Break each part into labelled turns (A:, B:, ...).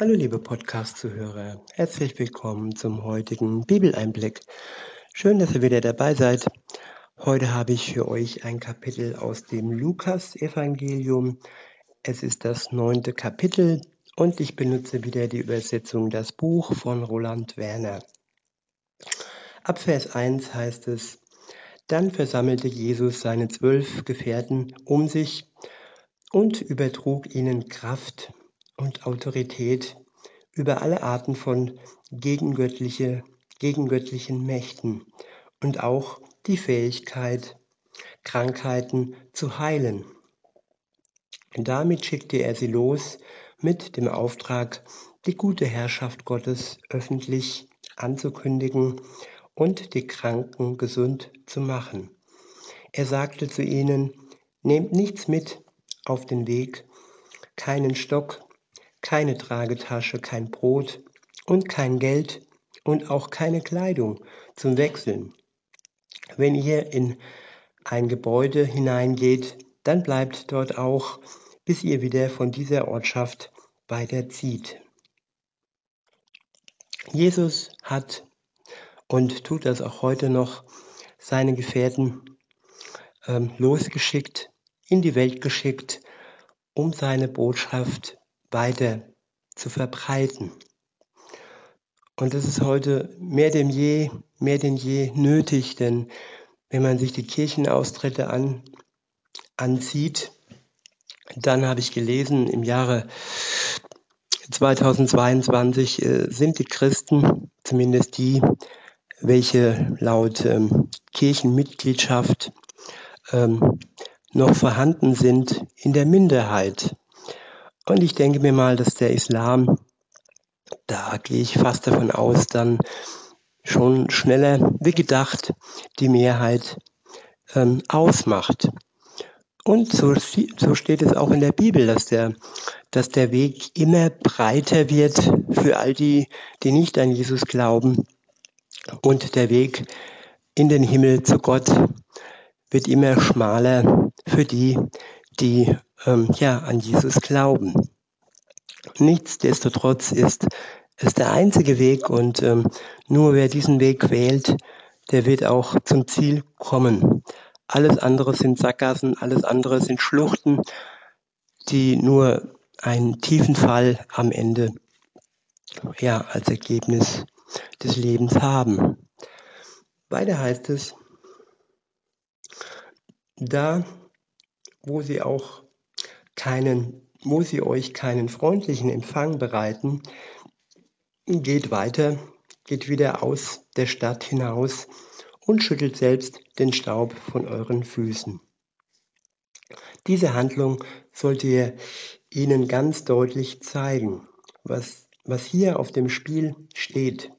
A: Hallo liebe Podcast-Zuhörer, herzlich willkommen zum heutigen Bibeleinblick. Schön, dass ihr wieder dabei seid. Heute habe ich für euch ein Kapitel aus dem Lukas-Evangelium. Es ist das neunte Kapitel und ich benutze wieder die Übersetzung Das Buch von Roland Werner. Ab Vers 1 heißt es, dann versammelte Jesus seine zwölf Gefährten um sich und übertrug ihnen Kraft und Autorität über alle Arten von gegengöttliche, gegengöttlichen Mächten und auch die Fähigkeit, Krankheiten zu heilen. Damit schickte er sie los mit dem Auftrag, die gute Herrschaft Gottes öffentlich anzukündigen und die Kranken gesund zu machen. Er sagte zu ihnen, nehmt nichts mit auf den Weg, keinen Stock, keine Tragetasche, kein Brot und kein Geld und auch keine Kleidung zum Wechseln. Wenn ihr in ein Gebäude hineingeht, dann bleibt dort auch, bis ihr wieder von dieser Ortschaft weiterzieht. Jesus hat und tut das auch heute noch seine Gefährten ähm, losgeschickt, in die Welt geschickt, um seine Botschaft weiter zu verbreiten. Und das ist heute mehr denn je, mehr denn je nötig, denn wenn man sich die Kirchenaustritte an, ansieht, dann habe ich gelesen, im Jahre 2022 äh, sind die Christen, zumindest die, welche laut ähm, Kirchenmitgliedschaft ähm, noch vorhanden sind, in der Minderheit. Und ich denke mir mal, dass der Islam, da gehe ich fast davon aus, dann schon schneller wie gedacht die Mehrheit ähm, ausmacht. Und so, so steht es auch in der Bibel, dass der, dass der Weg immer breiter wird für all die, die nicht an Jesus glauben. Und der Weg in den Himmel zu Gott wird immer schmaler für die, die ähm, ja, an Jesus glauben. Nichtsdestotrotz ist es der einzige Weg und ähm, nur wer diesen Weg wählt, der wird auch zum Ziel kommen. Alles andere sind Sackgassen, alles andere sind Schluchten, die nur einen tiefen Fall am Ende ja, als Ergebnis des Lebens haben. Weiter heißt es, da wo sie auch keinen, wo sie euch keinen freundlichen Empfang bereiten, geht weiter, geht wieder aus der Stadt hinaus und schüttelt selbst den Staub von euren Füßen. Diese Handlung sollt ihr ihnen ganz deutlich zeigen, was, was hier auf dem Spiel steht.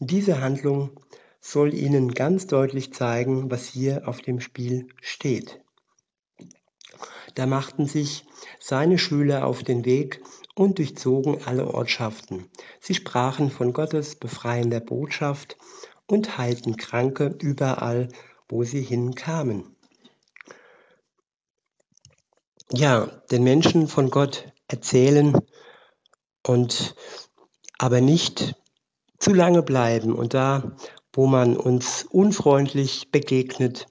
A: Diese Handlung soll ihnen ganz deutlich zeigen, was hier auf dem Spiel steht. Da machten sich seine Schüler auf den Weg und durchzogen alle Ortschaften. Sie sprachen von Gottes befreiender Botschaft und heilten Kranke überall, wo sie hinkamen. Ja, den Menschen von Gott erzählen und aber nicht zu lange bleiben. Und da, wo man uns unfreundlich begegnet,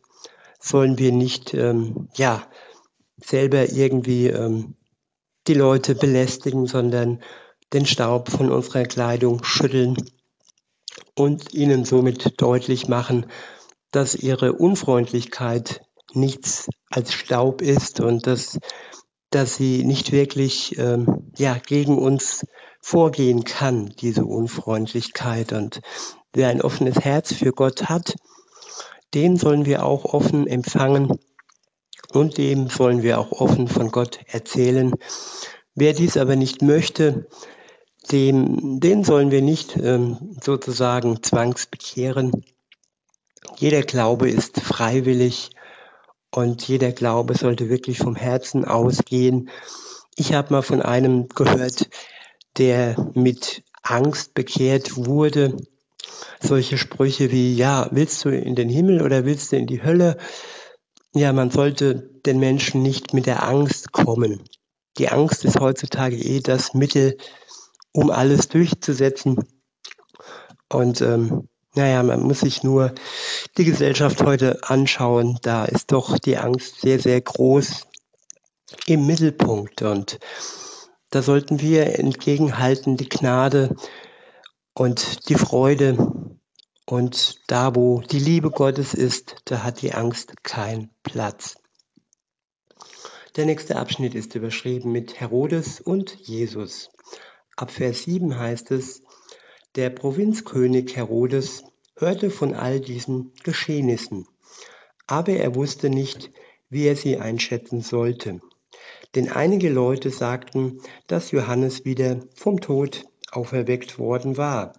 A: sollen wir nicht ähm, ja selber irgendwie ähm, die Leute belästigen, sondern den Staub von unserer Kleidung schütteln und ihnen somit deutlich machen, dass ihre Unfreundlichkeit nichts als Staub ist und dass, dass sie nicht wirklich ähm, ja, gegen uns vorgehen kann, diese Unfreundlichkeit. Und wer ein offenes Herz für Gott hat, den sollen wir auch offen empfangen und dem sollen wir auch offen von Gott erzählen. Wer dies aber nicht möchte, dem, den sollen wir nicht ähm, sozusagen zwangsbekehren. Jeder Glaube ist freiwillig und jeder Glaube sollte wirklich vom Herzen ausgehen. Ich habe mal von einem gehört, der mit Angst bekehrt wurde. Solche Sprüche wie, ja, willst du in den Himmel oder willst du in die Hölle? Ja, man sollte den Menschen nicht mit der Angst kommen. die Angst ist heutzutage eh das Mittel, um alles durchzusetzen. Und ähm, naja, man muss sich nur die Gesellschaft heute anschauen. Da ist doch die Angst sehr, sehr groß im Mittelpunkt. Und da sollten wir entgegenhalten die Gnade und die Freude. Und da, wo die Liebe Gottes ist, da hat die Angst keinen Platz. Der nächste Abschnitt ist überschrieben mit Herodes und Jesus. Ab Vers 7 heißt es, der Provinzkönig Herodes hörte von all diesen Geschehnissen, aber er wusste nicht, wie er sie einschätzen sollte. Denn einige Leute sagten, dass Johannes wieder vom Tod auferweckt worden war.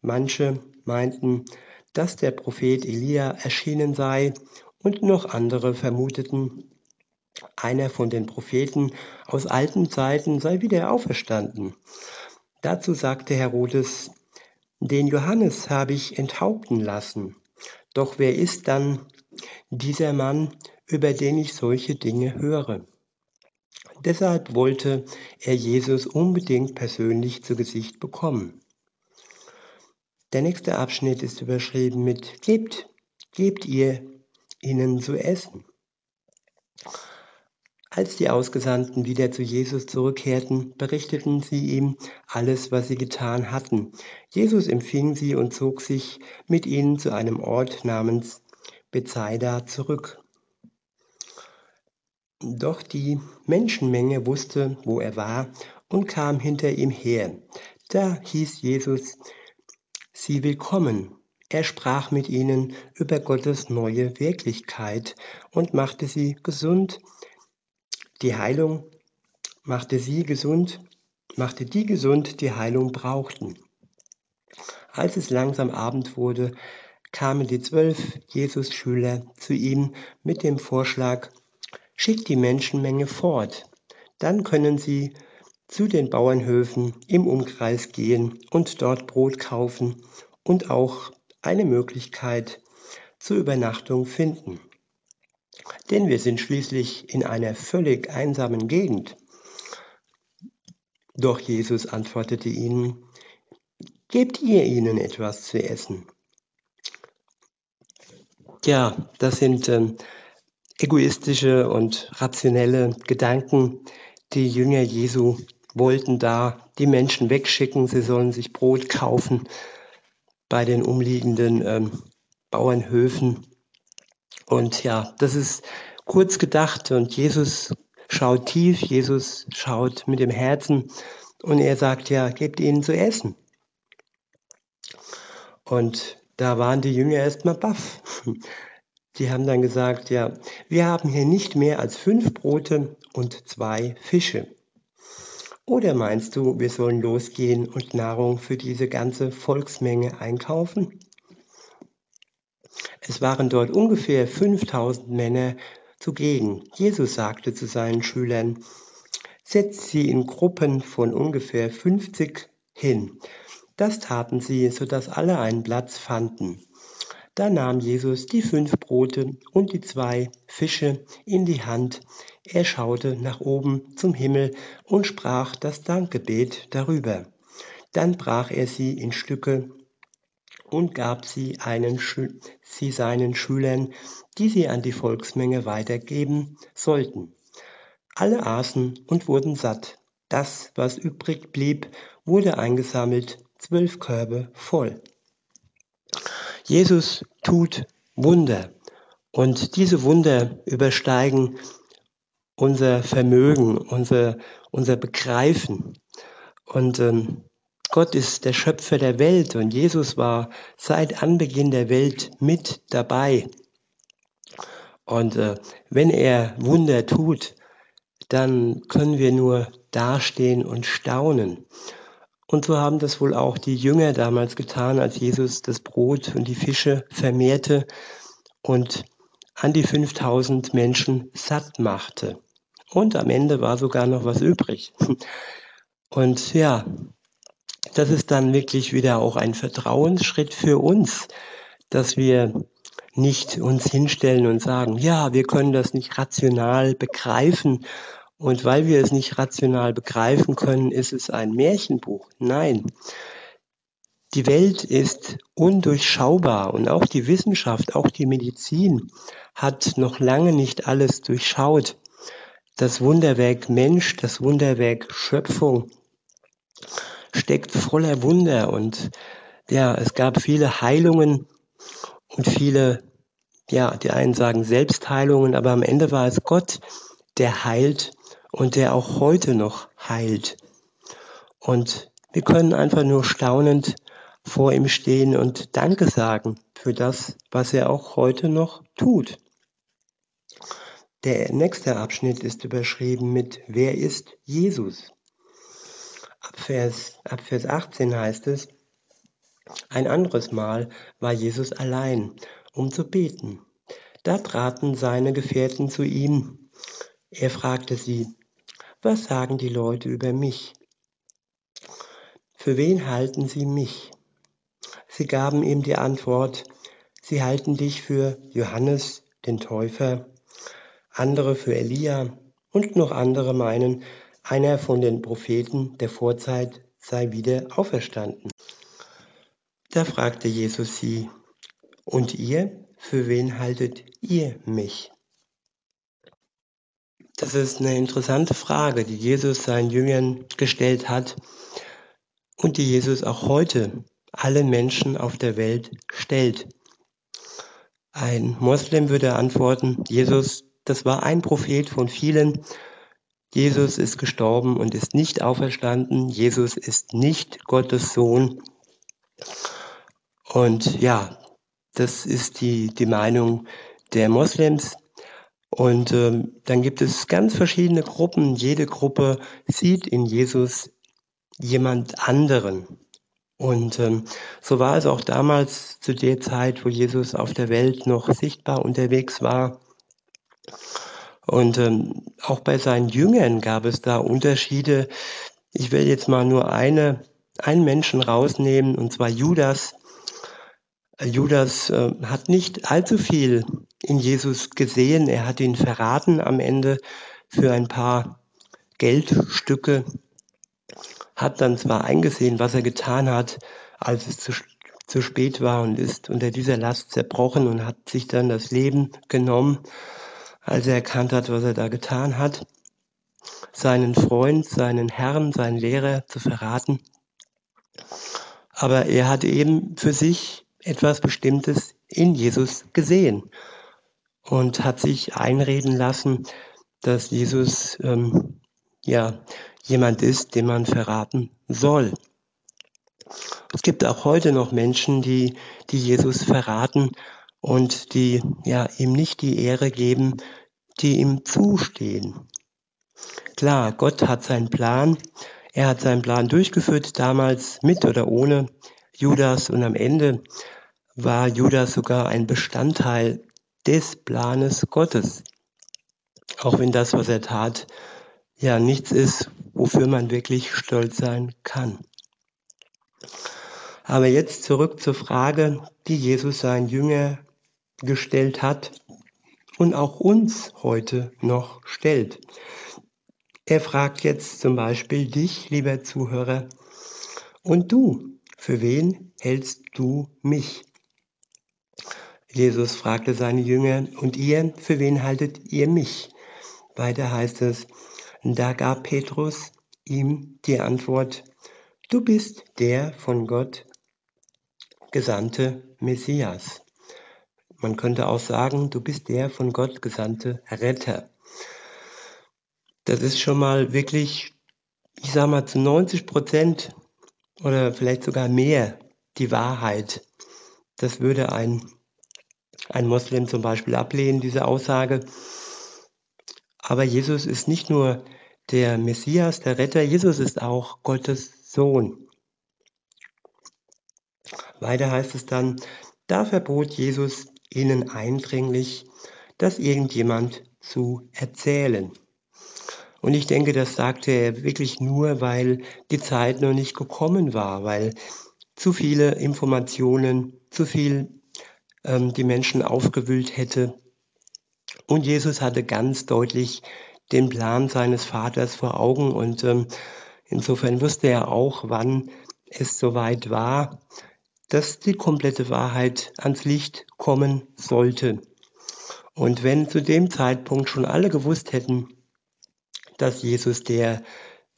A: Manche meinten, dass der Prophet Elia erschienen sei und noch andere vermuteten, einer von den Propheten aus alten Zeiten sei wieder auferstanden. Dazu sagte Herodes, den Johannes habe ich enthaupten lassen. Doch wer ist dann dieser Mann, über den ich solche Dinge höre? Deshalb wollte er Jesus unbedingt persönlich zu Gesicht bekommen. Der nächste Abschnitt ist überschrieben mit Gebt, gebt ihr ihnen zu essen. Als die Ausgesandten wieder zu Jesus zurückkehrten, berichteten sie ihm alles, was sie getan hatten. Jesus empfing sie und zog sich mit ihnen zu einem Ort namens Bethsaida zurück. Doch die Menschenmenge wusste, wo er war und kam hinter ihm her. Da hieß Jesus sie willkommen. Er sprach mit ihnen über Gottes neue Wirklichkeit und machte sie gesund die Heilung machte sie gesund, machte die gesund, die Heilung brauchten. Als es langsam Abend wurde, kamen die zwölf Jesus-Schüler zu ihm mit dem Vorschlag, schickt die Menschenmenge fort, dann können sie zu den Bauernhöfen im Umkreis gehen und dort Brot kaufen und auch eine Möglichkeit zur Übernachtung finden. Denn wir sind schließlich in einer völlig einsamen Gegend. Doch Jesus antwortete ihnen, Gebt ihr ihnen etwas zu essen? Ja, das sind ähm, egoistische und rationelle Gedanken. Die Jünger Jesu wollten da die Menschen wegschicken, sie sollen sich Brot kaufen bei den umliegenden ähm, Bauernhöfen. Und ja, das ist kurz gedacht und Jesus schaut tief, Jesus schaut mit dem Herzen und er sagt ja, gebt ihnen zu essen. Und da waren die Jünger erstmal baff. Die haben dann gesagt, ja, wir haben hier nicht mehr als fünf Brote und zwei Fische. Oder meinst du, wir sollen losgehen und Nahrung für diese ganze Volksmenge einkaufen? Es waren dort ungefähr 5000 Männer zugegen. Jesus sagte zu seinen Schülern, setzt sie in Gruppen von ungefähr 50 hin. Das taten sie, sodass alle einen Platz fanden. Da nahm Jesus die fünf Brote und die zwei Fische in die Hand. Er schaute nach oben zum Himmel und sprach das Dankgebet darüber. Dann brach er sie in Stücke und gab sie, einen, sie seinen Schülern, die sie an die Volksmenge weitergeben sollten. Alle aßen und wurden satt. Das, was übrig blieb, wurde eingesammelt, zwölf Körbe voll. Jesus tut Wunder und diese Wunder übersteigen unser Vermögen, unser, unser Begreifen. Und ähm, Gott ist der Schöpfer der Welt und Jesus war seit Anbeginn der Welt mit dabei. Und äh, wenn er Wunder tut, dann können wir nur dastehen und staunen. Und so haben das wohl auch die Jünger damals getan, als Jesus das Brot und die Fische vermehrte und an die 5000 Menschen satt machte. Und am Ende war sogar noch was übrig. Und ja, das ist dann wirklich wieder auch ein Vertrauensschritt für uns, dass wir nicht uns hinstellen und sagen, ja, wir können das nicht rational begreifen Und weil wir es nicht rational begreifen können, ist es ein Märchenbuch. Nein, die Welt ist undurchschaubar und auch die Wissenschaft, auch die Medizin hat noch lange nicht alles durchschaut. Das Wunderwerk Mensch, das Wunderwerk Schöpfung steckt voller Wunder und ja, es gab viele Heilungen und viele, ja, die einen sagen Selbstheilungen, aber am Ende war es Gott, der heilt und der auch heute noch heilt. Und wir können einfach nur staunend vor ihm stehen und Danke sagen für das, was er auch heute noch tut. Der nächste Abschnitt ist überschrieben mit Wer ist Jesus? Ab Vers, ab Vers 18 heißt es, ein anderes Mal war Jesus allein, um zu beten. Da traten seine Gefährten zu ihm. Er fragte sie, was sagen die Leute über mich? Für wen halten sie mich? Sie gaben ihm die Antwort, sie halten dich für Johannes, den Täufer, andere für Elia und noch andere meinen, einer von den Propheten der Vorzeit sei wieder auferstanden. Da fragte Jesus sie, und ihr, für wen haltet ihr mich? Das ist eine interessante Frage, die Jesus seinen Jüngern gestellt hat und die Jesus auch heute alle Menschen auf der Welt stellt. Ein Moslem würde antworten, Jesus, das war ein Prophet von vielen. Jesus ist gestorben und ist nicht auferstanden. Jesus ist nicht Gottes Sohn. Und ja, das ist die, die Meinung der Moslems. Und ähm, dann gibt es ganz verschiedene Gruppen. Jede Gruppe sieht in Jesus jemand anderen. Und ähm, so war es auch damals zu der Zeit, wo Jesus auf der Welt noch sichtbar unterwegs war. Und ähm, auch bei seinen Jüngern gab es da Unterschiede. Ich will jetzt mal nur eine, einen Menschen rausnehmen, und zwar Judas. Judas äh, hat nicht allzu viel in Jesus gesehen. Er hat ihn verraten am Ende für ein paar Geldstücke hat dann zwar eingesehen, was er getan hat, als es zu, zu spät war und ist unter dieser Last zerbrochen und hat sich dann das Leben genommen, als er erkannt hat, was er da getan hat, seinen Freund, seinen Herrn, seinen Lehrer zu verraten. Aber er hat eben für sich etwas Bestimmtes in Jesus gesehen und hat sich einreden lassen, dass Jesus ähm, ja jemand ist, den man verraten soll. Es gibt auch heute noch Menschen, die, die Jesus verraten und die ja, ihm nicht die Ehre geben, die ihm zustehen. Klar, Gott hat seinen Plan. Er hat seinen Plan durchgeführt, damals mit oder ohne Judas. Und am Ende war Judas sogar ein Bestandteil des Planes Gottes. Auch wenn das, was er tat, ja nichts ist, wofür man wirklich stolz sein kann. Aber jetzt zurück zur Frage, die Jesus seinen Jünger gestellt hat und auch uns heute noch stellt. Er fragt jetzt zum Beispiel dich, lieber Zuhörer, und du, für wen hältst du mich? Jesus fragte seine Jünger, und ihr, für wen haltet ihr mich? Weiter heißt es, da gab Petrus ihm die Antwort, du bist der von Gott gesandte Messias. Man könnte auch sagen, du bist der von Gott gesandte Retter. Das ist schon mal wirklich, ich sage mal, zu 90 Prozent oder vielleicht sogar mehr die Wahrheit. Das würde ein, ein Moslem zum Beispiel ablehnen, diese Aussage. Aber Jesus ist nicht nur der Messias, der Retter, Jesus ist auch Gottes Sohn. Weiter heißt es dann, da verbot Jesus ihnen eindringlich, das irgendjemand zu erzählen. Und ich denke, das sagte er wirklich nur, weil die Zeit noch nicht gekommen war, weil zu viele Informationen, zu viel ähm, die Menschen aufgewühlt hätte und Jesus hatte ganz deutlich den Plan seines Vaters vor Augen und ähm, insofern wusste er auch, wann es soweit war, dass die komplette Wahrheit ans Licht kommen sollte. Und wenn zu dem Zeitpunkt schon alle gewusst hätten, dass Jesus der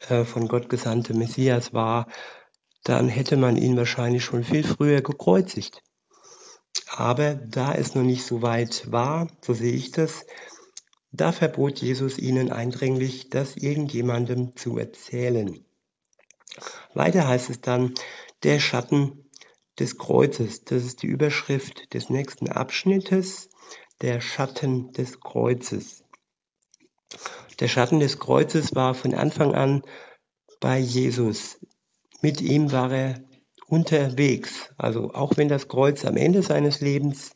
A: äh, von Gott gesandte Messias war, dann hätte man ihn wahrscheinlich schon viel früher gekreuzigt. Aber da es noch nicht so weit war, so sehe ich das, da verbot Jesus ihnen eindringlich, das irgendjemandem zu erzählen. Weiter heißt es dann, der Schatten des Kreuzes, das ist die Überschrift des nächsten Abschnittes, der Schatten des Kreuzes. Der Schatten des Kreuzes war von Anfang an bei Jesus. Mit ihm war er unterwegs. Also auch wenn das Kreuz am Ende seines Lebens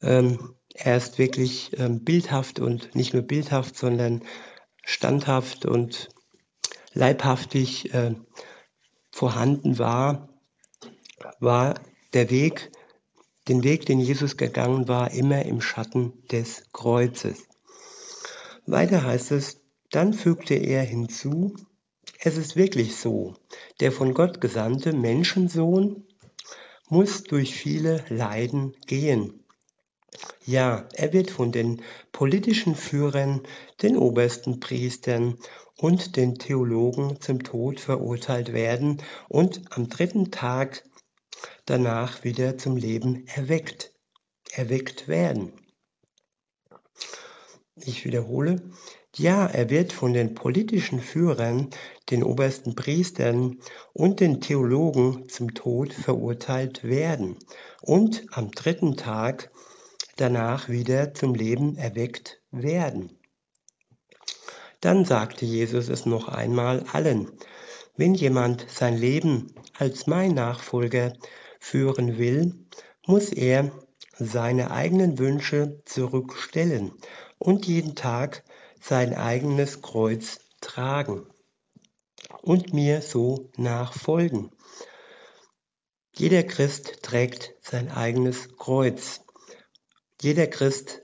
A: ähm, erst wirklich ähm, bildhaft und nicht nur bildhaft, sondern standhaft und leibhaftig äh, vorhanden war, war der Weg, den Weg, den Jesus gegangen war, immer im Schatten des Kreuzes. Weiter heißt es, dann fügte er hinzu, es ist wirklich so, der von Gott gesandte Menschensohn muss durch viele Leiden gehen. Ja, er wird von den politischen Führern, den obersten Priestern und den Theologen zum Tod verurteilt werden und am dritten Tag danach wieder zum Leben erweckt, erweckt werden. Ich wiederhole, ja, er wird von den politischen Führern, den obersten Priestern und den Theologen zum Tod verurteilt werden und am dritten Tag danach wieder zum Leben erweckt werden. Dann sagte Jesus es noch einmal allen, wenn jemand sein Leben als mein Nachfolger führen will, muss er seine eigenen Wünsche zurückstellen und jeden Tag sein eigenes Kreuz tragen und mir so nachfolgen. Jeder Christ trägt sein eigenes Kreuz. Jeder Christ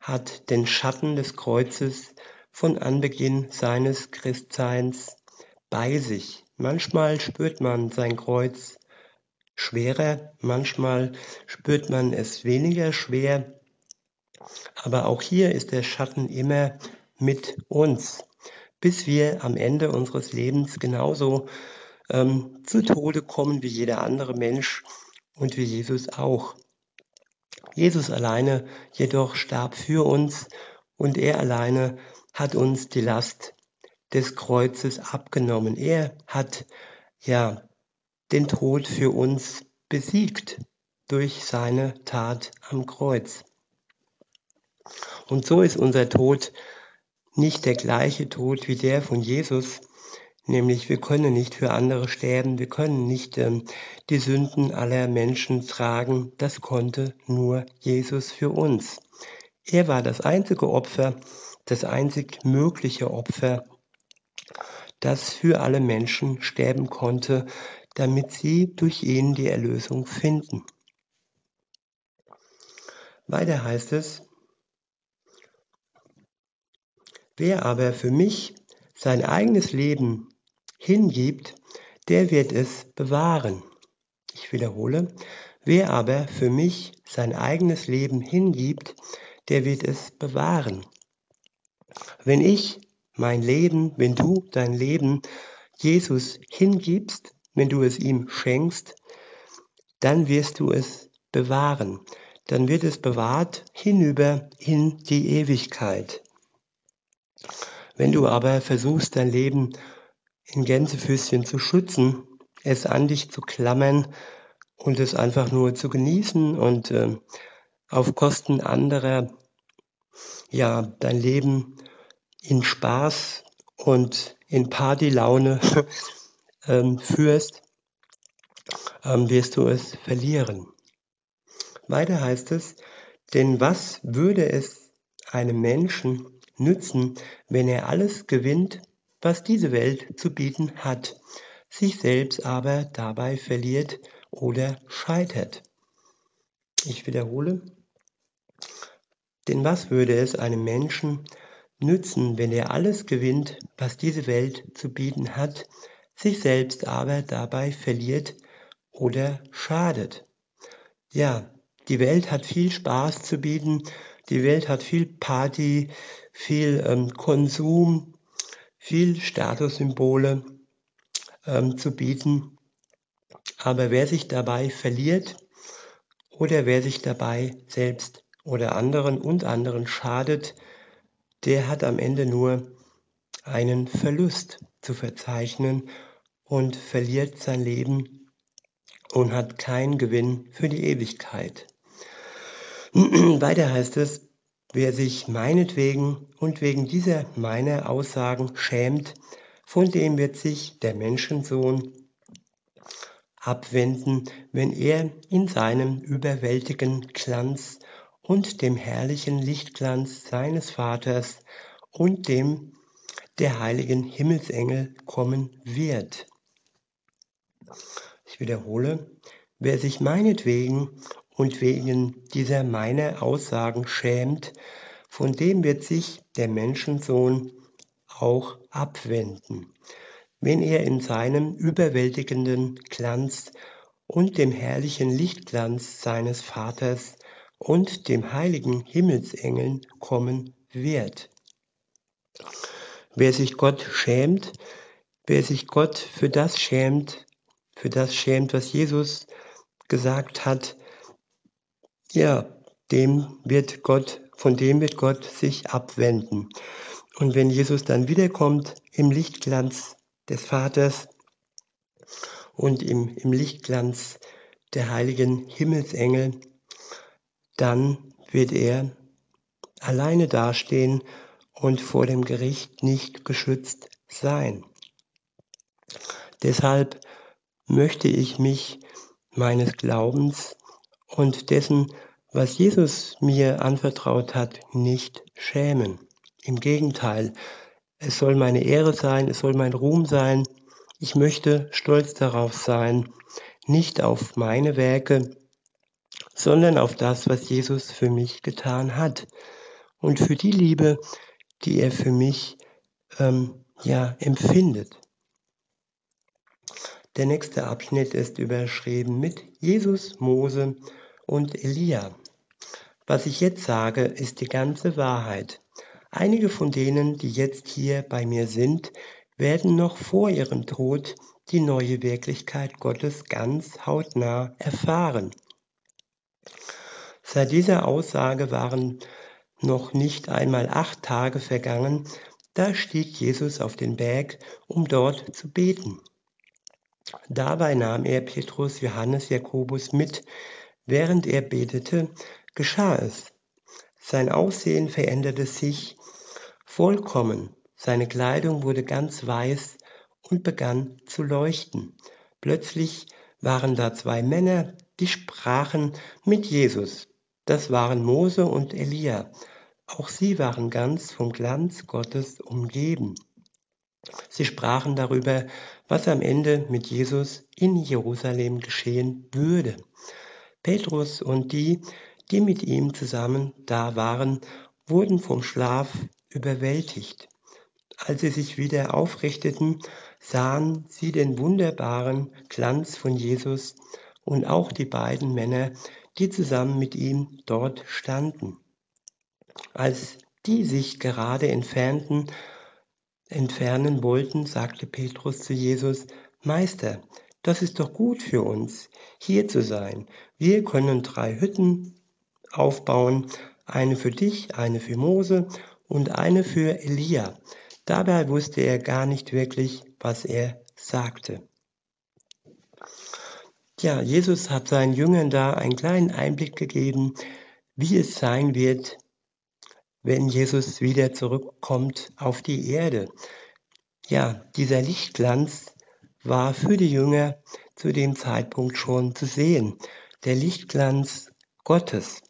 A: hat den Schatten des Kreuzes von Anbeginn seines Christseins bei sich. Manchmal spürt man sein Kreuz schwerer, manchmal spürt man es weniger schwer, aber auch hier ist der Schatten immer mit uns, bis wir am Ende unseres Lebens genauso ähm, zu Tode kommen wie jeder andere Mensch und wie Jesus auch. Jesus alleine jedoch starb für uns und er alleine hat uns die Last des Kreuzes abgenommen. Er hat ja den Tod für uns besiegt durch seine Tat am Kreuz. Und so ist unser Tod nicht der gleiche Tod wie der von Jesus, nämlich wir können nicht für andere sterben, wir können nicht ähm, die Sünden aller Menschen tragen, das konnte nur Jesus für uns. Er war das einzige Opfer, das einzig mögliche Opfer, das für alle Menschen sterben konnte, damit sie durch ihn die Erlösung finden. Weiter heißt es, Wer aber für mich sein eigenes Leben hingibt, der wird es bewahren. Ich wiederhole, wer aber für mich sein eigenes Leben hingibt, der wird es bewahren. Wenn ich mein Leben, wenn du dein Leben Jesus hingibst, wenn du es ihm schenkst, dann wirst du es bewahren. Dann wird es bewahrt hinüber in die Ewigkeit. Wenn du aber versuchst, dein Leben in Gänsefüßchen zu schützen, es an dich zu klammern und es einfach nur zu genießen und äh, auf Kosten anderer, ja, dein Leben in Spaß und in Partylaune ähm, führst, ähm, wirst du es verlieren. Weiter heißt es, denn was würde es einem Menschen nützen, wenn er alles gewinnt, was diese Welt zu bieten hat, sich selbst aber dabei verliert oder scheitert. Ich wiederhole, denn was würde es einem Menschen nützen, wenn er alles gewinnt, was diese Welt zu bieten hat, sich selbst aber dabei verliert oder schadet? Ja, die Welt hat viel Spaß zu bieten, die Welt hat viel Party, viel ähm, Konsum, viel Statussymbole ähm, zu bieten. Aber wer sich dabei verliert oder wer sich dabei selbst oder anderen und anderen schadet, der hat am Ende nur einen Verlust zu verzeichnen und verliert sein Leben und hat keinen Gewinn für die Ewigkeit. Weiter heißt es, wer sich meinetwegen und wegen dieser meiner Aussagen schämt, von dem wird sich der Menschensohn abwenden, wenn er in seinem überwältigenden Glanz und dem herrlichen Lichtglanz seines Vaters und dem der heiligen Himmelsengel kommen wird. Ich wiederhole, wer sich meinetwegen und wegen dieser meiner Aussagen schämt, von dem wird sich der Menschensohn auch abwenden, wenn er in seinem überwältigenden Glanz und dem herrlichen Lichtglanz seines Vaters und dem heiligen Himmelsengeln kommen wird. Wer sich Gott schämt, wer sich Gott für das schämt, für das schämt, was Jesus gesagt hat, ja, dem wird Gott, von dem wird Gott sich abwenden. Und wenn Jesus dann wiederkommt im Lichtglanz des Vaters und im, im Lichtglanz der heiligen Himmelsengel, dann wird er alleine dastehen und vor dem Gericht nicht geschützt sein. Deshalb möchte ich mich meines Glaubens und dessen, was Jesus mir anvertraut hat, nicht schämen. Im Gegenteil, es soll meine Ehre sein, es soll mein Ruhm sein. Ich möchte stolz darauf sein, nicht auf meine Werke, sondern auf das, was Jesus für mich getan hat und für die Liebe, die er für mich ähm, ja empfindet. Der nächste Abschnitt ist überschrieben mit Jesus, Mose und Elia. Was ich jetzt sage, ist die ganze Wahrheit. Einige von denen, die jetzt hier bei mir sind, werden noch vor ihrem Tod die neue Wirklichkeit Gottes ganz hautnah erfahren. Seit dieser Aussage waren noch nicht einmal acht Tage vergangen, da stieg Jesus auf den Berg, um dort zu beten. Dabei nahm er Petrus, Johannes, Jakobus mit. Während er betete, geschah es. Sein Aussehen veränderte sich vollkommen. Seine Kleidung wurde ganz weiß und begann zu leuchten. Plötzlich waren da zwei Männer, die sprachen mit Jesus. Das waren Mose und Elia. Auch sie waren ganz vom Glanz Gottes umgeben. Sie sprachen darüber, was am Ende mit Jesus in Jerusalem geschehen würde. Petrus und die, die mit ihm zusammen da waren, wurden vom Schlaf überwältigt. Als sie sich wieder aufrichteten, sahen sie den wunderbaren Glanz von Jesus und auch die beiden Männer, die zusammen mit ihm dort standen. Als die sich gerade entfernten, entfernen wollten, sagte Petrus zu Jesus, Meister, das ist doch gut für uns, hier zu sein. Wir können drei Hütten aufbauen, eine für dich, eine für Mose und eine für Elia. Dabei wusste er gar nicht wirklich, was er sagte. Ja, Jesus hat seinen Jüngern da einen kleinen Einblick gegeben, wie es sein wird, wenn Jesus wieder zurückkommt auf die Erde. Ja, dieser Lichtglanz war für die Jünger zu dem Zeitpunkt schon zu sehen. Der Lichtglanz Gottes.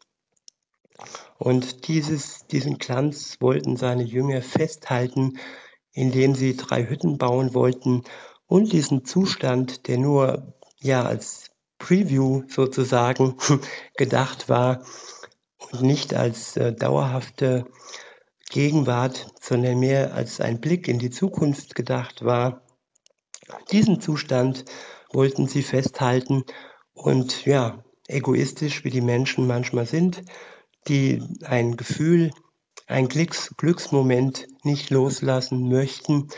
A: Und dieses, diesen Glanz wollten seine Jünger festhalten, indem sie drei Hütten bauen wollten und diesen Zustand, der nur ja als Preview sozusagen gedacht war und nicht als äh, dauerhafte Gegenwart, sondern mehr als ein Blick in die Zukunft gedacht war. Diesen Zustand wollten sie festhalten und ja, egoistisch wie die Menschen manchmal sind, die ein Gefühl, ein Glücks Glücksmoment nicht loslassen möchten.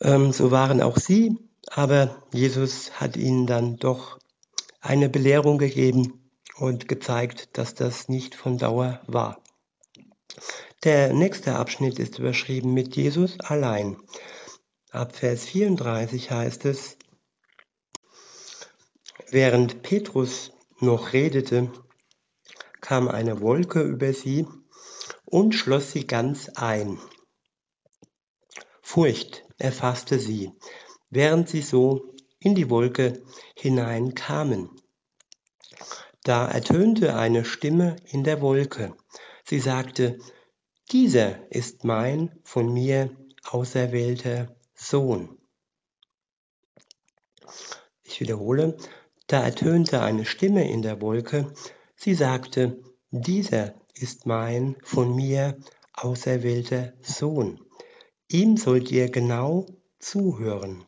A: Ähm, so waren auch sie, aber Jesus hat ihnen dann doch eine Belehrung gegeben und gezeigt, dass das nicht von Dauer war. Der nächste Abschnitt ist überschrieben mit Jesus allein. Ab Vers 34 heißt es, während Petrus noch redete, kam eine Wolke über sie und schloss sie ganz ein. Furcht erfasste sie, während sie so in die Wolke hineinkamen. Da ertönte eine Stimme in der Wolke. Sie sagte, dieser ist mein von mir auserwählter Sohn. Ich wiederhole, da ertönte eine Stimme in der Wolke, sie sagte, dieser ist mein von mir auserwählter Sohn. Ihm sollt ihr genau zuhören.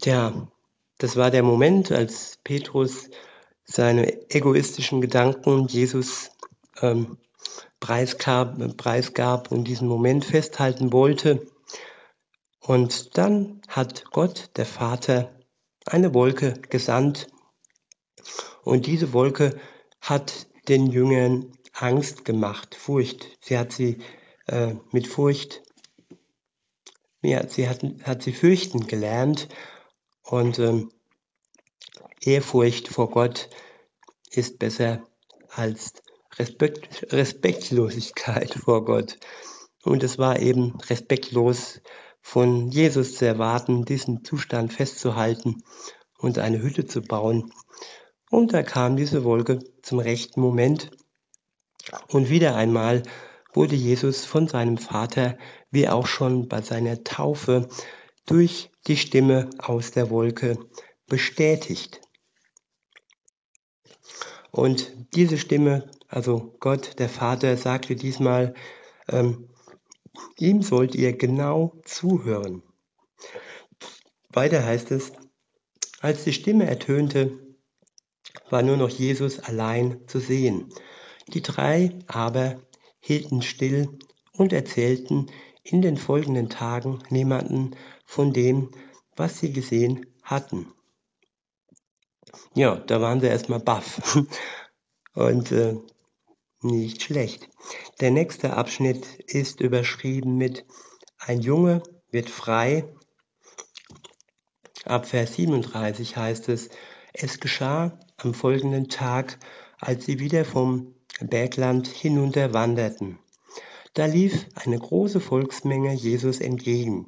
A: Tja, das war der Moment, als Petrus seine egoistischen Gedanken Jesus ähm, preisgab, preisgab und diesen Moment festhalten wollte. Und dann hat Gott, der Vater, eine Wolke gesandt. Und diese Wolke hat den Jüngern Angst gemacht, Furcht. Sie hat sie äh, mit Furcht, ja, sie hat, hat sie fürchten gelernt. Und ähm, Ehrfurcht vor Gott ist besser als Respekt, Respektlosigkeit vor Gott. Und es war eben respektlos von Jesus zu erwarten, diesen Zustand festzuhalten und eine Hütte zu bauen. Und da kam diese Wolke zum rechten Moment. Und wieder einmal wurde Jesus von seinem Vater, wie auch schon bei seiner Taufe, durch die Stimme aus der Wolke bestätigt. Und diese Stimme, also Gott, der Vater, sagte diesmal, ähm, Ihm sollt ihr genau zuhören. Weiter heißt es, als die Stimme ertönte, war nur noch Jesus allein zu sehen. Die drei aber hielten still und erzählten in den folgenden Tagen niemanden von dem, was sie gesehen hatten. Ja, da waren sie erstmal baff. Und äh, nicht schlecht. Der nächste Abschnitt ist überschrieben mit Ein Junge wird frei. Ab Vers 37 heißt es, es geschah am folgenden Tag, als sie wieder vom Bergland hinunter wanderten. Da lief eine große Volksmenge Jesus entgegen.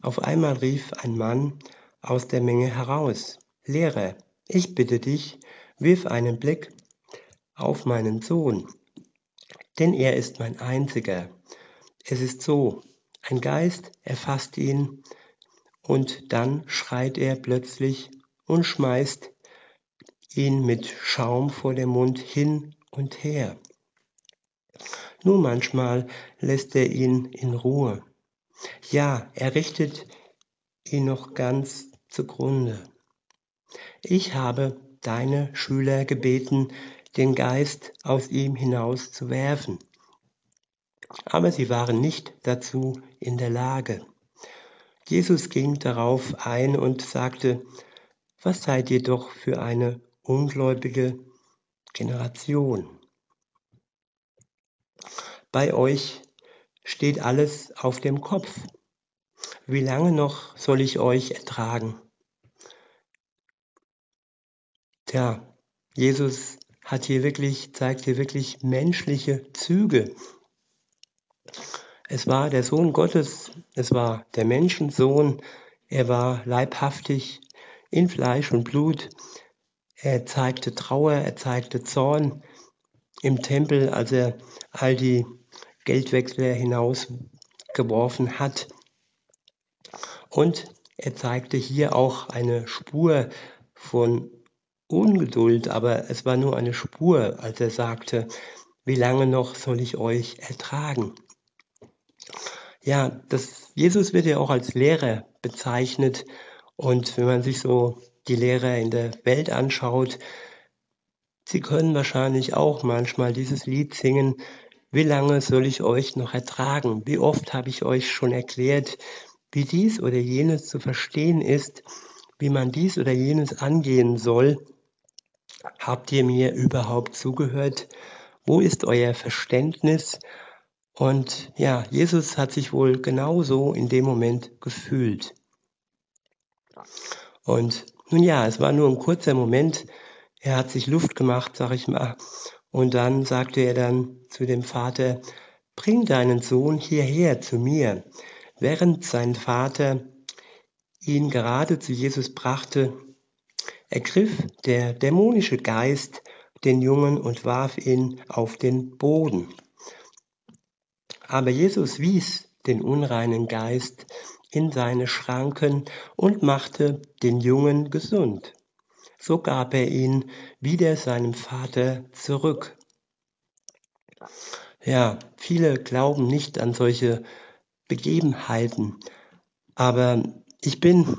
A: Auf einmal rief ein Mann aus der Menge heraus, Lehrer, ich bitte dich, wirf einen Blick auf meinen Sohn, denn er ist mein einziger. Es ist so, ein Geist erfasst ihn und dann schreit er plötzlich und schmeißt ihn mit Schaum vor dem Mund hin und her. Nur manchmal lässt er ihn in Ruhe. Ja, er richtet ihn noch ganz zugrunde. Ich habe deine Schüler gebeten, den Geist aus ihm hinaus zu werfen. Aber sie waren nicht dazu in der Lage. Jesus ging darauf ein und sagte, was seid ihr doch für eine ungläubige Generation? Bei euch steht alles auf dem Kopf. Wie lange noch soll ich euch ertragen? Tja, Jesus hat hier wirklich, zeigt hier wirklich menschliche Züge. Es war der Sohn Gottes, es war der Menschensohn, er war leibhaftig in Fleisch und Blut, er zeigte Trauer, er zeigte Zorn im Tempel, als er all die Geldwechsler hinausgeworfen hat. Und er zeigte hier auch eine Spur von Ungeduld, aber es war nur eine Spur, als er sagte, wie lange noch soll ich euch ertragen? Ja, das, Jesus wird ja auch als Lehrer bezeichnet. Und wenn man sich so die Lehrer in der Welt anschaut, sie können wahrscheinlich auch manchmal dieses Lied singen, wie lange soll ich euch noch ertragen? Wie oft habe ich euch schon erklärt, wie dies oder jenes zu verstehen ist, wie man dies oder jenes angehen soll? Habt ihr mir überhaupt zugehört? Wo ist euer Verständnis? Und ja, Jesus hat sich wohl genauso in dem Moment gefühlt. Und nun ja, es war nur ein kurzer Moment. Er hat sich Luft gemacht, sag ich mal. Und dann sagte er dann zu dem Vater, bring deinen Sohn hierher zu mir. Während sein Vater ihn gerade zu Jesus brachte, ergriff der dämonische Geist den Jungen und warf ihn auf den Boden. Aber Jesus wies den unreinen Geist in seine Schranken und machte den Jungen gesund. So gab er ihn wieder seinem Vater zurück. Ja, viele glauben nicht an solche Begebenheiten, aber ich bin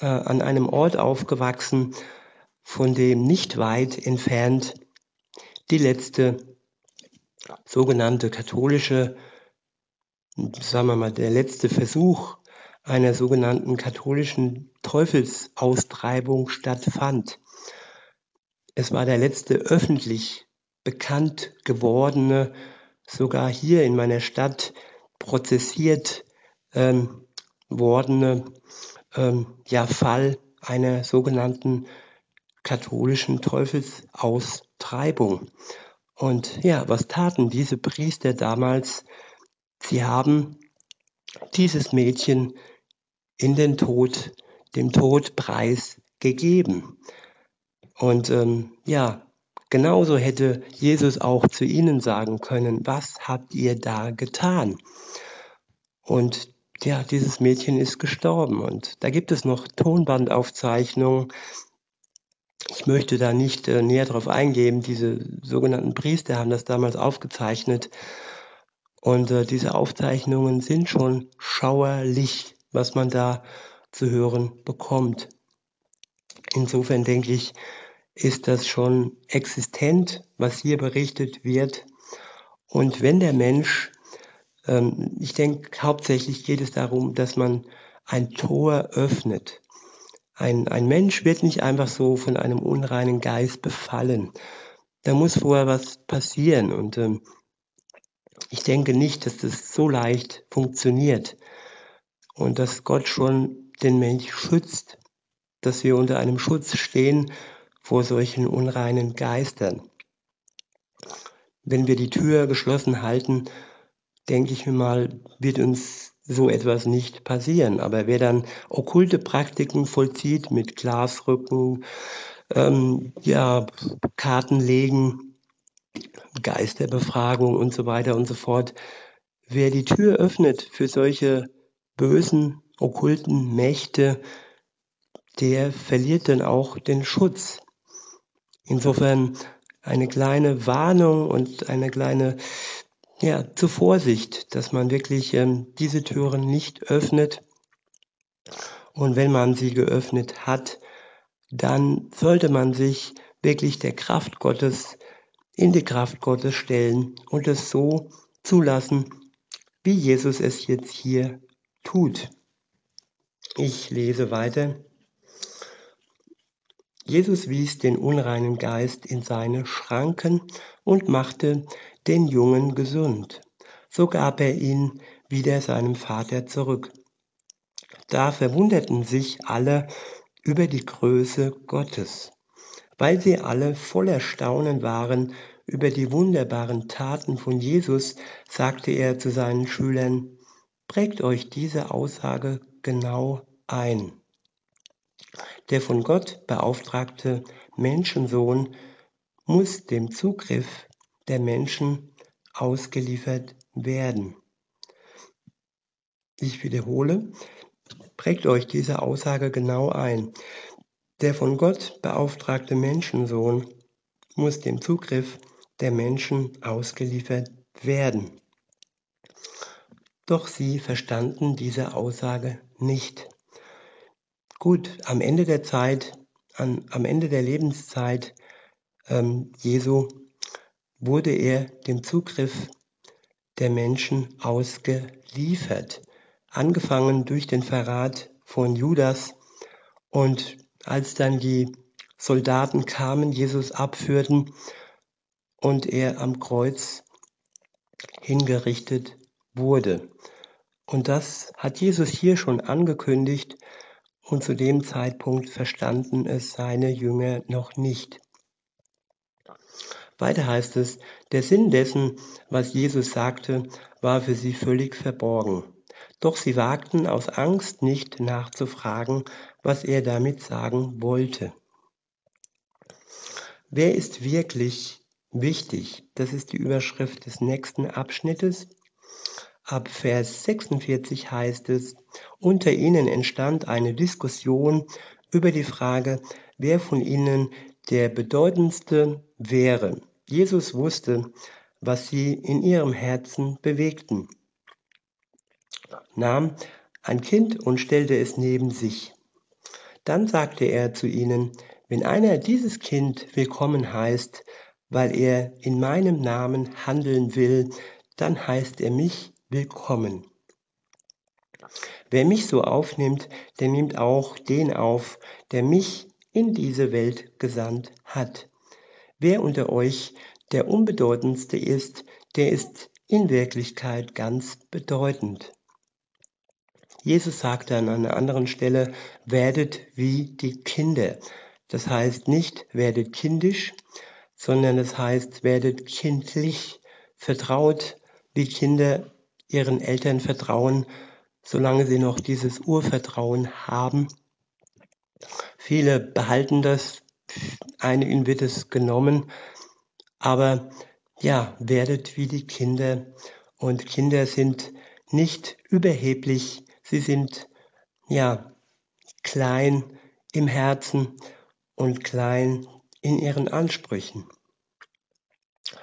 A: äh, an einem Ort aufgewachsen, von dem nicht weit entfernt die letzte sogenannte katholische, sagen wir mal, der letzte Versuch einer sogenannten katholischen Teufelsaustreibung stattfand. Es war der letzte öffentlich bekannt gewordene, sogar hier in meiner Stadt prozessiert ähm, wordene ähm, ja, Fall einer sogenannten katholischen Teufelsaustreibung. Und ja, was taten diese Priester damals? Sie haben dieses Mädchen in den Tod, dem Tod preisgegeben. Und ähm, ja, genauso hätte Jesus auch zu ihnen sagen können, was habt ihr da getan? Und ja, dieses Mädchen ist gestorben. Und da gibt es noch Tonbandaufzeichnungen. Ich möchte da nicht äh, näher drauf eingehen. Diese sogenannten Priester haben das damals aufgezeichnet. Und äh, diese Aufzeichnungen sind schon schauerlich was man da zu hören bekommt. Insofern denke ich, ist das schon existent, was hier berichtet wird. Und wenn der Mensch, ähm, ich denke, hauptsächlich geht es darum, dass man ein Tor öffnet. Ein, ein Mensch wird nicht einfach so von einem unreinen Geist befallen. Da muss vorher was passieren. Und ähm, ich denke nicht, dass das so leicht funktioniert und dass Gott schon den Mensch schützt, dass wir unter einem Schutz stehen vor solchen unreinen Geistern. Wenn wir die Tür geschlossen halten, denke ich mir mal, wird uns so etwas nicht passieren. Aber wer dann okkulte Praktiken vollzieht mit Glasrücken, ähm, ja, Kartenlegen, Geisterbefragung und so weiter und so fort, wer die Tür öffnet für solche bösen, okkulten Mächte, der verliert dann auch den Schutz. Insofern eine kleine Warnung und eine kleine ja, zur Vorsicht, dass man wirklich ähm, diese Türen nicht öffnet. Und wenn man sie geöffnet hat, dann sollte man sich wirklich der Kraft Gottes in die Kraft Gottes stellen und es so zulassen, wie Jesus es jetzt hier tut. Ich lese weiter. Jesus wies den unreinen Geist in seine Schranken und machte den Jungen gesund. So gab er ihn wieder seinem Vater zurück. Da verwunderten sich alle über die Größe Gottes, weil sie alle voller Staunen waren über die wunderbaren Taten von Jesus, sagte er zu seinen Schülern, Prägt euch diese Aussage genau ein. Der von Gott beauftragte Menschensohn muss dem Zugriff der Menschen ausgeliefert werden. Ich wiederhole, prägt euch diese Aussage genau ein. Der von Gott beauftragte Menschensohn muss dem Zugriff der Menschen ausgeliefert werden. Doch sie verstanden diese Aussage nicht. Gut, am Ende der Zeit, an, am Ende der Lebenszeit ähm, Jesu wurde er dem Zugriff der Menschen ausgeliefert, angefangen durch den Verrat von Judas und als dann die Soldaten kamen, Jesus abführten und er am Kreuz hingerichtet wurde. Und das hat Jesus hier schon angekündigt und zu dem Zeitpunkt verstanden es seine Jünger noch nicht. Weiter heißt es, der Sinn dessen, was Jesus sagte, war für sie völlig verborgen. Doch sie wagten aus Angst nicht nachzufragen, was er damit sagen wollte. Wer ist wirklich wichtig? Das ist die Überschrift des nächsten Abschnittes. Ab Vers 46 heißt es, unter ihnen entstand eine Diskussion über die Frage, wer von ihnen der bedeutendste wäre. Jesus wusste, was sie in ihrem Herzen bewegten, nahm ein Kind und stellte es neben sich. Dann sagte er zu ihnen, wenn einer dieses Kind willkommen heißt, weil er in meinem Namen handeln will, dann heißt er mich willkommen. Wer mich so aufnimmt, der nimmt auch den auf, der mich in diese Welt gesandt hat. Wer unter euch der unbedeutendste ist, der ist in Wirklichkeit ganz bedeutend. Jesus sagte an einer anderen Stelle, werdet wie die Kinder. Das heißt nicht werdet kindisch, sondern es heißt werdet kindlich, vertraut wie Kinder ihren Eltern vertrauen, solange sie noch dieses Urvertrauen haben. Viele behalten das, einigen wird es genommen, aber ja, werdet wie die Kinder. Und Kinder sind nicht überheblich, sie sind ja klein im Herzen und klein in ihren Ansprüchen.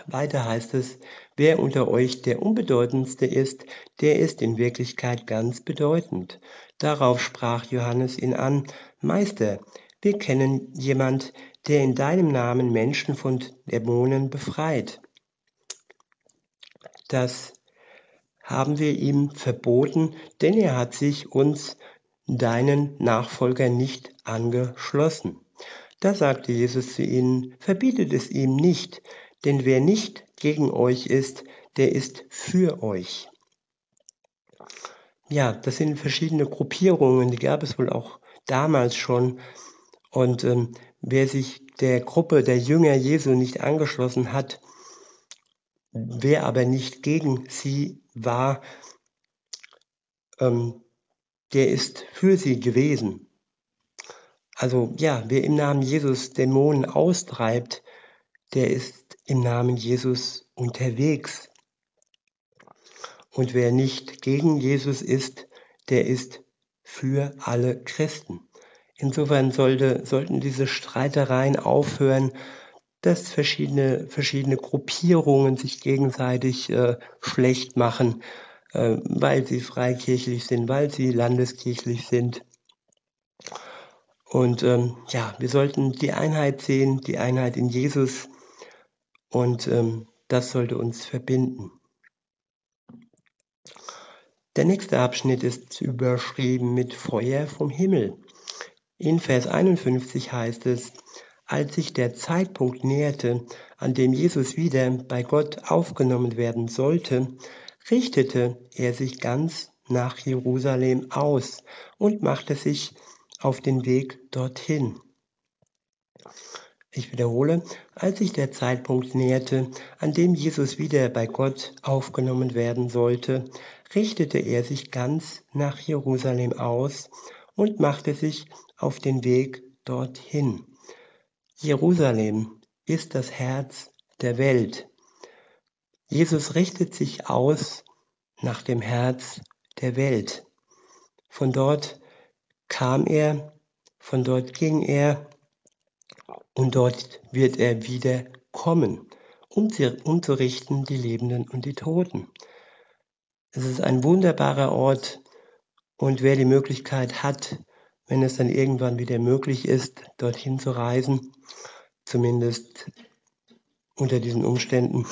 A: Weiter heißt es, wer unter euch der unbedeutendste ist, der ist in Wirklichkeit ganz bedeutend. Darauf sprach Johannes ihn an, Meister, wir kennen jemand, der in deinem Namen Menschen von Dämonen befreit. Das haben wir ihm verboten, denn er hat sich uns, deinen Nachfolgern, nicht angeschlossen. Da sagte Jesus zu ihnen, verbietet es ihm nicht, denn wer nicht gegen euch ist, der ist für euch. Ja, das sind verschiedene Gruppierungen, die gab es wohl auch damals schon. Und ähm, wer sich der Gruppe der Jünger Jesu nicht angeschlossen hat, wer aber nicht gegen sie war, ähm, der ist für sie gewesen. Also ja, wer im Namen Jesus Dämonen austreibt, der ist im Namen Jesus unterwegs. Und wer nicht gegen Jesus ist, der ist für alle Christen. Insofern sollte, sollten diese Streitereien aufhören, dass verschiedene, verschiedene Gruppierungen sich gegenseitig äh, schlecht machen, äh, weil sie freikirchlich sind, weil sie landeskirchlich sind. Und ähm, ja, wir sollten die Einheit sehen, die Einheit in Jesus, und ähm, das sollte uns verbinden. Der nächste Abschnitt ist überschrieben mit Feuer vom Himmel. In Vers 51 heißt es, als sich der Zeitpunkt näherte, an dem Jesus wieder bei Gott aufgenommen werden sollte, richtete er sich ganz nach Jerusalem aus und machte sich auf den Weg dorthin. Ich wiederhole, als sich der Zeitpunkt näherte, an dem Jesus wieder bei Gott aufgenommen werden sollte, richtete er sich ganz nach Jerusalem aus und machte sich auf den Weg dorthin. Jerusalem ist das Herz der Welt. Jesus richtet sich aus nach dem Herz der Welt. Von dort kam er, von dort ging er und dort wird er wieder kommen. umzurichten die Lebenden und die Toten. Es ist ein wunderbarer Ort und wer die Möglichkeit hat, wenn es dann irgendwann wieder möglich ist, dorthin zu reisen, zumindest unter diesen Umständen,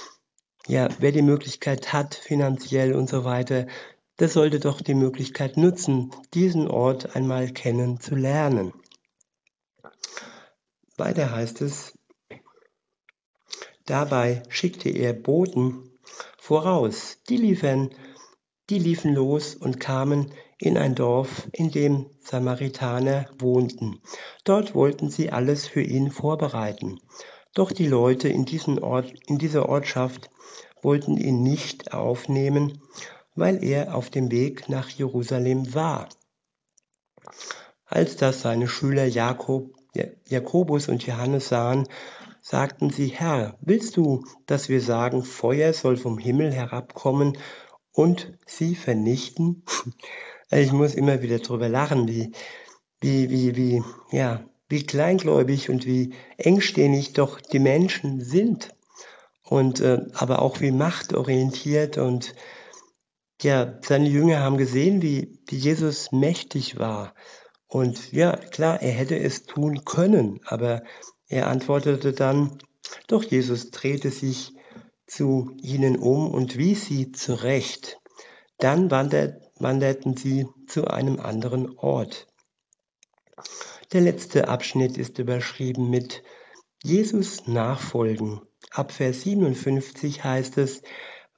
A: ja, wer die Möglichkeit hat, finanziell und so weiter, der sollte doch die Möglichkeit nutzen, diesen Ort einmal kennenzulernen. Weiter heißt es, dabei schickte er Boten voraus, die liefen, die liefen los und kamen in ein Dorf, in dem Samaritaner wohnten. Dort wollten sie alles für ihn vorbereiten. Doch die Leute in, diesen Ort, in dieser Ortschaft wollten ihn nicht aufnehmen, weil er auf dem Weg nach Jerusalem war. Als das seine Schüler Jakob, Jakobus und Johannes sahen, sagten sie, Herr, willst du, dass wir sagen, Feuer soll vom Himmel herabkommen und sie vernichten? Ich muss immer wieder drüber lachen, wie, wie, wie, wie, ja, wie kleingläubig und wie engstirnig doch die Menschen sind. Und, äh, aber auch wie machtorientiert und ja, seine Jünger haben gesehen, wie, wie Jesus mächtig war. Und ja, klar, er hätte es tun können, aber er antwortete dann, doch Jesus drehte sich zu ihnen um und wies sie zurecht. Dann wandert, wanderten sie zu einem anderen Ort. Der letzte Abschnitt ist überschrieben mit Jesus nachfolgen. Ab Vers 57 heißt es,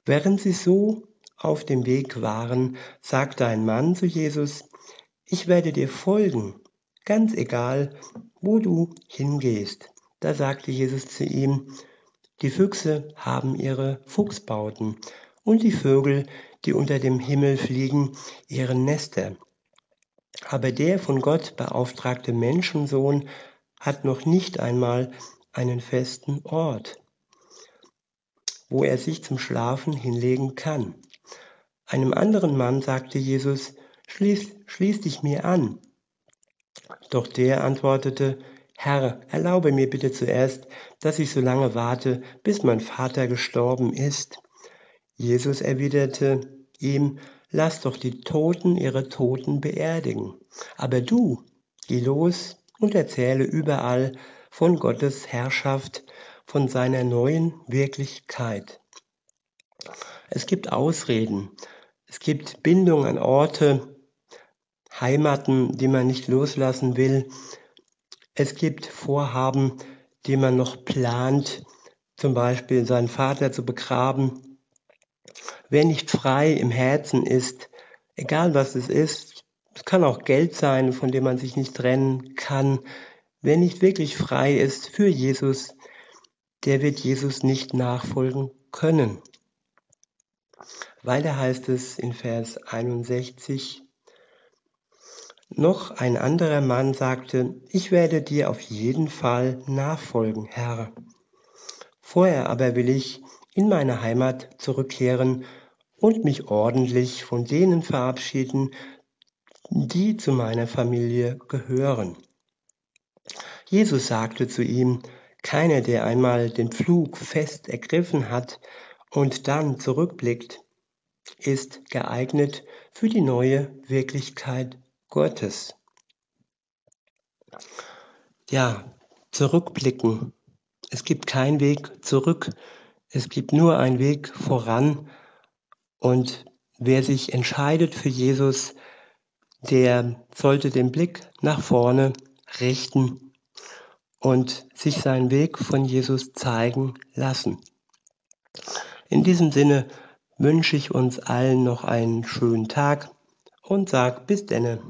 A: während sie so auf dem Weg waren, sagte ein Mann zu Jesus, ich werde dir folgen, ganz egal, wo du hingehst. Da sagte Jesus zu ihm, die Füchse haben ihre Fuchsbauten und die Vögel, die unter dem Himmel fliegen, ihre Nester. Aber der von Gott beauftragte Menschensohn hat noch nicht einmal einen festen Ort, wo er sich zum Schlafen hinlegen kann. Einem anderen Mann sagte Jesus, schließ, schließ dich mir an. Doch der antwortete, Herr, erlaube mir bitte zuerst, dass ich so lange warte, bis mein Vater gestorben ist. Jesus erwiderte ihm, lass doch die Toten ihre Toten beerdigen. Aber du, geh los und erzähle überall von Gottes Herrschaft, von seiner neuen Wirklichkeit. Es gibt Ausreden, es gibt Bindung an Orte, Heimaten, die man nicht loslassen will. Es gibt Vorhaben, die man noch plant, zum Beispiel seinen Vater zu begraben. Wer nicht frei im Herzen ist, egal was es ist, es kann auch Geld sein, von dem man sich nicht trennen kann. Wer nicht wirklich frei ist für Jesus, der wird Jesus nicht nachfolgen können. Weiter heißt es in Vers 61, noch ein anderer Mann sagte, ich werde dir auf jeden Fall nachfolgen, Herr. Vorher aber will ich in meine Heimat zurückkehren und mich ordentlich von denen verabschieden, die zu meiner Familie gehören. Jesus sagte zu ihm, keiner, der einmal den Pflug fest ergriffen hat und dann zurückblickt, ist geeignet für die neue Wirklichkeit Gottes. Ja, zurückblicken. Es gibt keinen Weg zurück. Es gibt nur einen Weg voran. Und wer sich entscheidet für Jesus, der sollte den Blick nach vorne richten und sich seinen Weg von Jesus zeigen lassen. In diesem Sinne wünsche ich uns allen noch einen schönen Tag und sag bis denne.